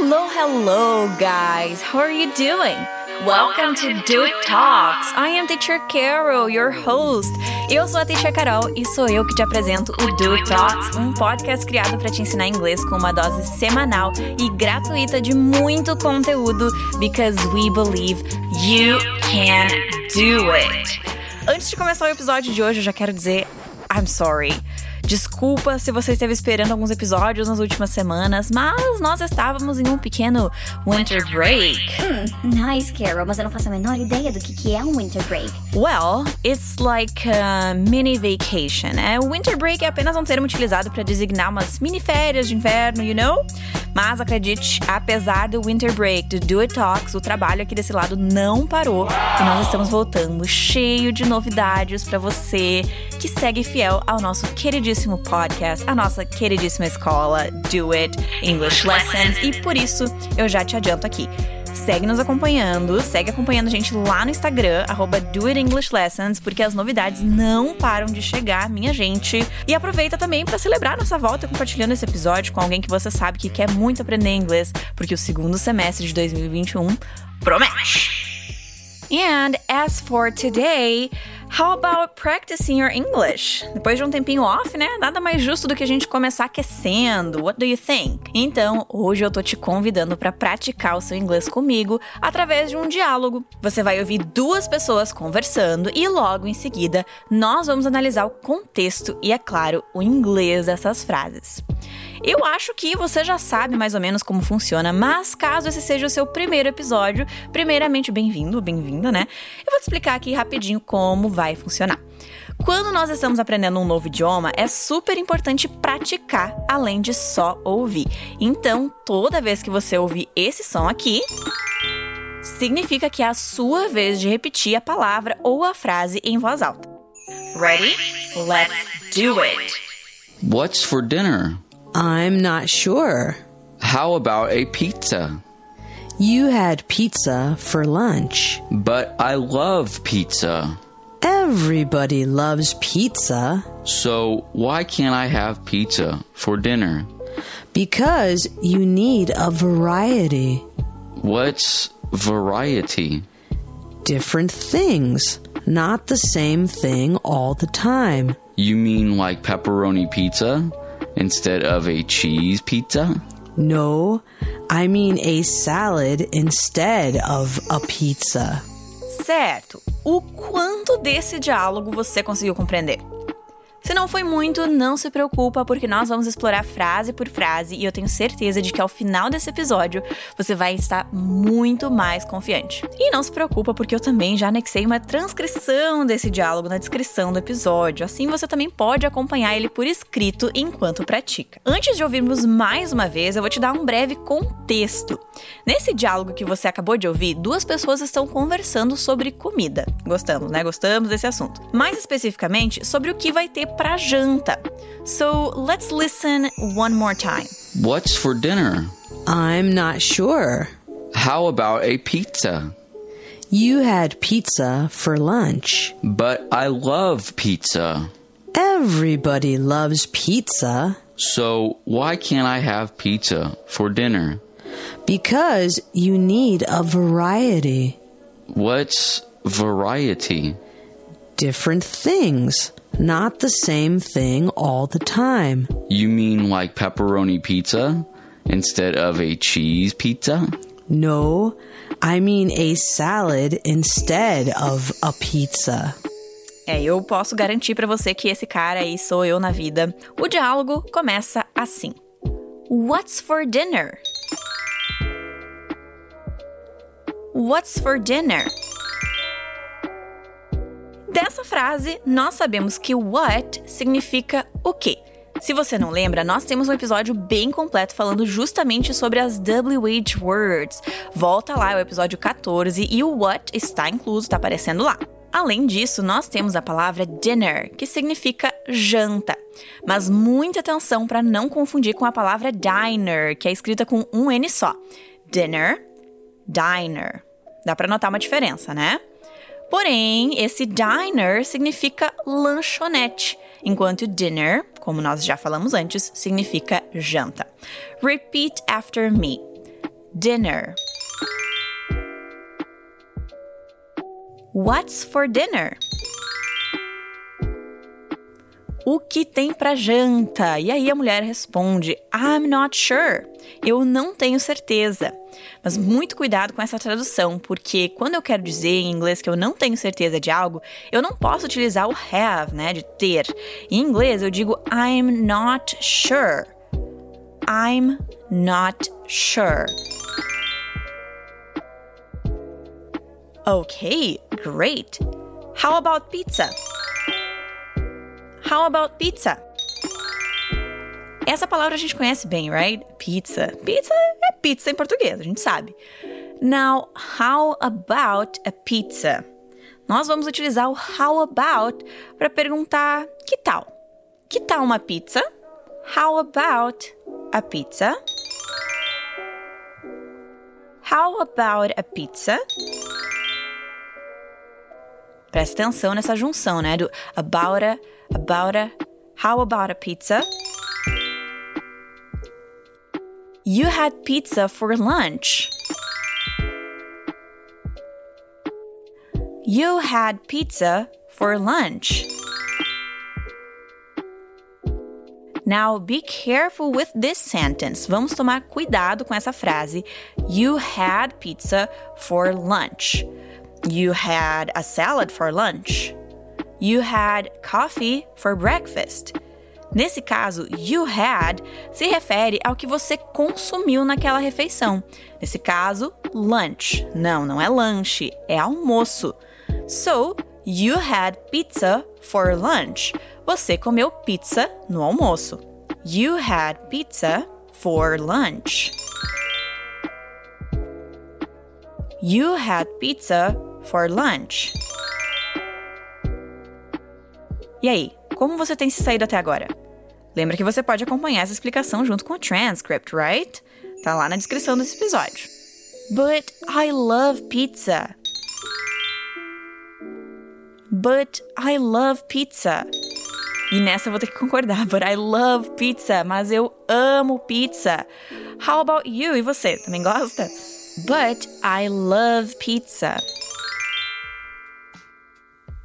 Hello, hello, guys. How are you doing? Welcome to Do Talks. I am Teacher Carol, your host. Eu sou a Teacher Carol e sou eu que te apresento o Do Talks, um podcast criado para te ensinar inglês com uma dose semanal e gratuita de muito conteúdo, because we believe you can do it. Antes de começar o episódio de hoje, eu já quero dizer I'm sorry. Desculpa se você esteve esperando alguns episódios nas últimas semanas, mas nós estávamos em um pequeno winter break. Hum, nice, Carol, mas eu não faço a menor ideia do que, que é um winter break. Well, it's like a mini vacation. É, winter break é apenas um termo utilizado para designar umas mini férias de inverno, you know? Mas acredite, apesar do winter break, do Do It Talks, o trabalho aqui desse lado não parou. E nós estamos voltando cheio de novidades para você que segue fiel ao nosso queridíssimo podcast, a nossa queridíssima escola Do It English Lessons. E por isso eu já te adianto aqui segue nos acompanhando, segue acompanhando a gente lá no Instagram, arroba Lessons, porque as novidades não param de chegar, minha gente. E aproveita também para celebrar nossa volta compartilhando esse episódio com alguém que você sabe que quer muito aprender inglês, porque o segundo semestre de 2021 promete! And as for today, How about practicing your English? Depois de um tempinho off, né? Nada mais justo do que a gente começar aquecendo. What do you think? Então, hoje eu tô te convidando para praticar o seu inglês comigo através de um diálogo. Você vai ouvir duas pessoas conversando e logo em seguida nós vamos analisar o contexto e, é claro, o inglês dessas frases. Eu acho que você já sabe mais ou menos como funciona, mas caso esse seja o seu primeiro episódio, primeiramente bem-vindo, bem-vinda, né? Eu vou te explicar aqui rapidinho como vai funcionar. Quando nós estamos aprendendo um novo idioma, é super importante praticar além de só ouvir. Então, toda vez que você ouvir esse som aqui, significa que é a sua vez de repetir a palavra ou a frase em voz alta. Ready? Let's do it! What's for dinner? I'm not sure. How about a pizza? You had pizza for lunch. But I love pizza. Everybody loves pizza. So why can't I have pizza for dinner? Because you need a variety. What's variety? Different things, not the same thing all the time. You mean like pepperoni pizza instead of a cheese pizza? No, I mean a salad instead of a pizza. Certo. O quanto desse diálogo você conseguiu compreender? Se não foi muito, não se preocupa, porque nós vamos explorar frase por frase e eu tenho certeza de que ao final desse episódio você vai estar muito mais confiante. E não se preocupa, porque eu também já anexei uma transcrição desse diálogo na descrição do episódio, assim você também pode acompanhar ele por escrito enquanto pratica. Antes de ouvirmos mais uma vez, eu vou te dar um breve contexto. Nesse diálogo que você acabou de ouvir, duas pessoas estão conversando sobre comida. Gostamos, né? Gostamos desse assunto. Mais especificamente, sobre o que vai ter pra janta. So let's listen one more time. What's for dinner? I'm not sure. How about a pizza? You had pizza for lunch. But I love pizza. Everybody loves pizza. So why can't I have pizza for dinner? Because you need a variety. What's variety? Different things, not the same thing all the time. You mean like pepperoni pizza instead of a cheese pizza? No, I mean a salad instead of a pizza. É, eu posso garantir para você que esse cara aí sou eu na vida. O diálogo começa assim: What's for dinner? What's for dinner? Dessa frase, nós sabemos que what significa o quê? Se você não lembra, nós temos um episódio bem completo falando justamente sobre as WH words. Volta lá, é o episódio 14 e o what está incluso, está aparecendo lá. Além disso, nós temos a palavra dinner, que significa janta. Mas muita atenção para não confundir com a palavra diner, que é escrita com um N só. Dinner, diner. Dá para notar uma diferença, né? Porém, esse diner significa lanchonete, enquanto dinner, como nós já falamos antes, significa janta. Repeat after me. dinner? What's for dinner? O que tem pra janta? E aí a mulher responde: I'm not sure. Eu não tenho certeza. Mas muito cuidado com essa tradução, porque quando eu quero dizer em inglês que eu não tenho certeza de algo, eu não posso utilizar o have, né, de ter. Em inglês eu digo I'm not sure. I'm not sure. Okay, great. How about pizza? How about pizza? Essa palavra a gente conhece bem, right? Pizza. Pizza pizza em português, a gente sabe. Now, how about a pizza? Nós vamos utilizar o how about para perguntar que tal? Que tal uma pizza? How about a pizza? How about a pizza? Presta atenção nessa junção, né? Do about a, about a, how about a pizza? You had pizza for lunch. You had pizza for lunch. Now be careful with this sentence. Vamos tomar cuidado com essa frase. You had pizza for lunch. You had a salad for lunch. You had coffee for breakfast. Nesse caso, you had se refere ao que você consumiu naquela refeição. Nesse caso, lunch. Não, não é lanche, é almoço. So, you had pizza for lunch. Você comeu pizza no almoço. You had pizza for lunch. You had pizza for lunch. E aí, como você tem se saído até agora? Lembra que você pode acompanhar essa explicação junto com o transcript, right? Tá lá na descrição desse episódio. But I love pizza. But I love pizza. E nessa eu vou ter que concordar. But I love pizza. Mas eu amo pizza. How about you? E você? Também gosta? But I love pizza.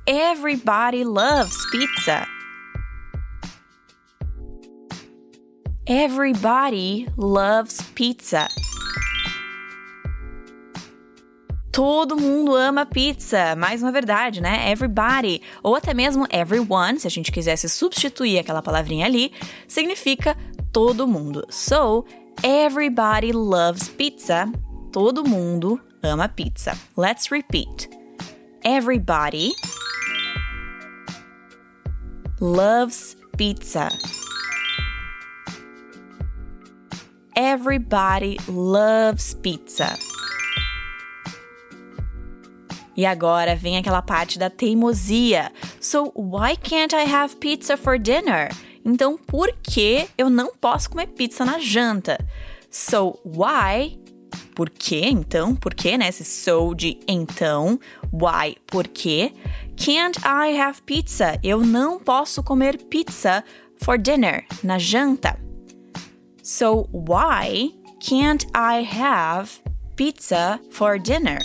Everybody loves pizza. Everybody loves pizza. Todo mundo ama pizza. Mais uma verdade, né? Everybody. Ou até mesmo everyone, se a gente quisesse substituir aquela palavrinha ali, significa todo mundo. So, everybody loves pizza. Todo mundo ama pizza. Let's repeat. Everybody loves pizza. Everybody loves pizza. E agora vem aquela parte da teimosia. So, why can't I have pizza for dinner? Então, por que eu não posso comer pizza na janta? So, why? Por que então? Por que, né? Esse so de então. Why? Por que? Can't I have pizza? Eu não posso comer pizza for dinner, na janta. So, why can't I have pizza for dinner?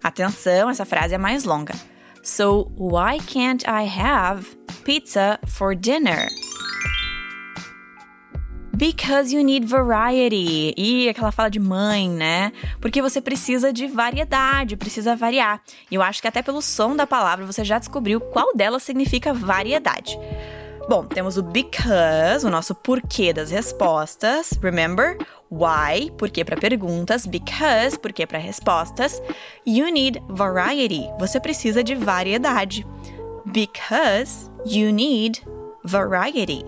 Atenção, essa frase é mais longa. So, why can't I have pizza for dinner? Because you need variety. E aquela fala de mãe, né? Porque você precisa de variedade, precisa variar. E eu acho que até pelo som da palavra você já descobriu qual delas significa variedade. Bom, temos o because, o nosso porquê das respostas. Remember? Why, porquê para perguntas. Because, porquê para respostas. You need variety. Você precisa de variedade. Because you need variety.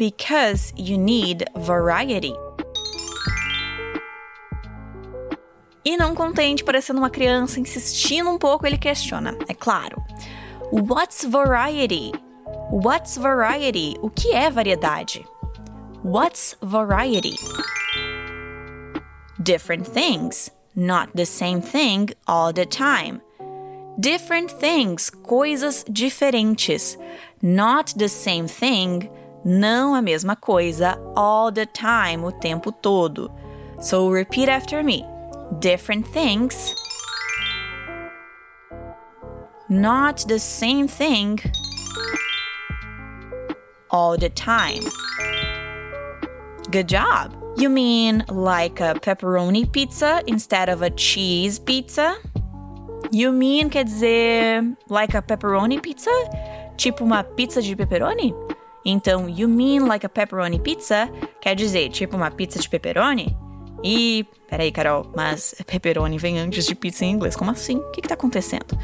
Because you need variety. E não contente, parecendo uma criança insistindo um pouco, ele questiona. É claro. What's variety? What's variety? O que é variedade? What's variety? Different things, not the same thing all the time. Different things, coisas diferentes. Not the same thing, não a mesma coisa, all the time, o tempo todo. So repeat after me. Different things. Not the same thing all the time. Good job. You mean like a pepperoni pizza instead of a cheese pizza? You mean quer dizer like a pepperoni pizza? Tipo uma pizza de pepperoni? Então, you mean like a pepperoni pizza quer dizer tipo uma pizza de pepperoni? E, peraí, Carol, mas pepperoni vem antes de pizza em inglês. Como assim? O que, que tá acontecendo?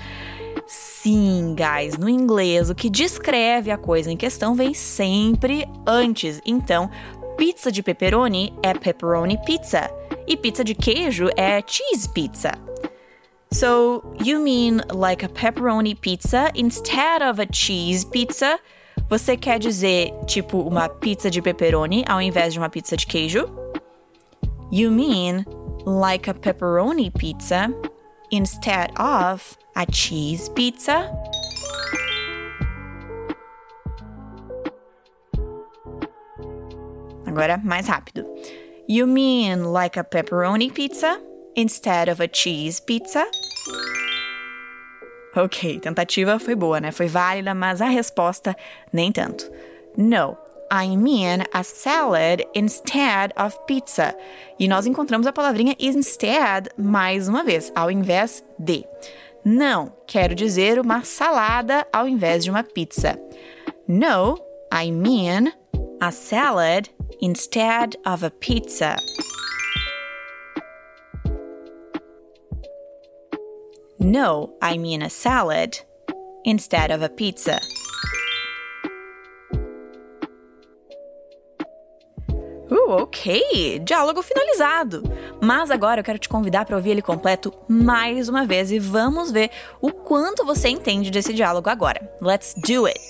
Sim, guys, no inglês, o que descreve a coisa em questão vem sempre antes. Então, pizza de pepperoni é pepperoni pizza e pizza de queijo é cheese pizza. So, you mean like a pepperoni pizza instead of a cheese pizza? Você quer dizer tipo uma pizza de pepperoni ao invés de uma pizza de queijo? You mean like a pepperoni pizza instead of a cheese pizza? Agora mais rápido. You mean like a pepperoni pizza instead of a cheese pizza? Ok, tentativa foi boa, né? Foi válida, mas a resposta nem tanto. No, I mean a salad instead of pizza. E nós encontramos a palavrinha instead mais uma vez, ao invés de. Não, quero dizer uma salada ao invés de uma pizza. No, I mean a salad instead of a pizza. No, I mean a salad instead of a pizza. Uh, ok! Diálogo finalizado! Mas agora eu quero te convidar para ouvir ele completo mais uma vez e vamos ver o quanto você entende desse diálogo agora. Let's do it!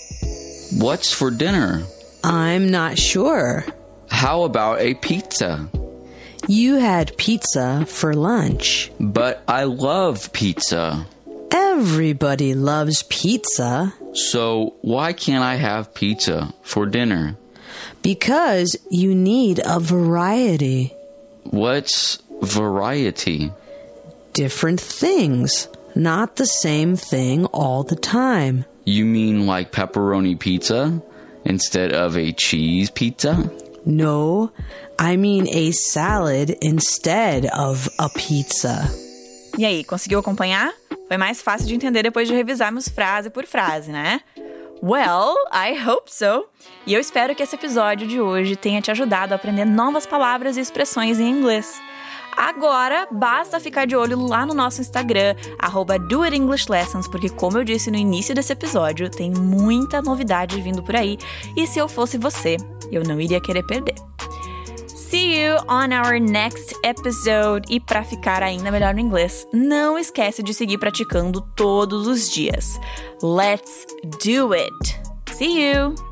What's for dinner? I'm not sure. How about a pizza? You had pizza for lunch. But I love pizza. Everybody loves pizza So why can't I have pizza for dinner? because you need a variety. What's variety? Different things, not the same thing all the time. You mean like pepperoni pizza instead of a cheese pizza? No, I mean a salad instead of a pizza. E aí, conseguiu acompanhar? Foi mais fácil de entender depois de revisarmos frase por frase, né? Well, I hope so. E eu espero que esse episódio de hoje tenha te ajudado a aprender novas palavras e expressões em inglês. Agora, basta ficar de olho lá no nosso Instagram, arroba doitenglishlessons, porque como eu disse no início desse episódio, tem muita novidade vindo por aí. E se eu fosse você, eu não iria querer perder. See you on our next episode. E para ficar ainda melhor no inglês, não esquece de seguir praticando todos os dias. Let's do it. See you.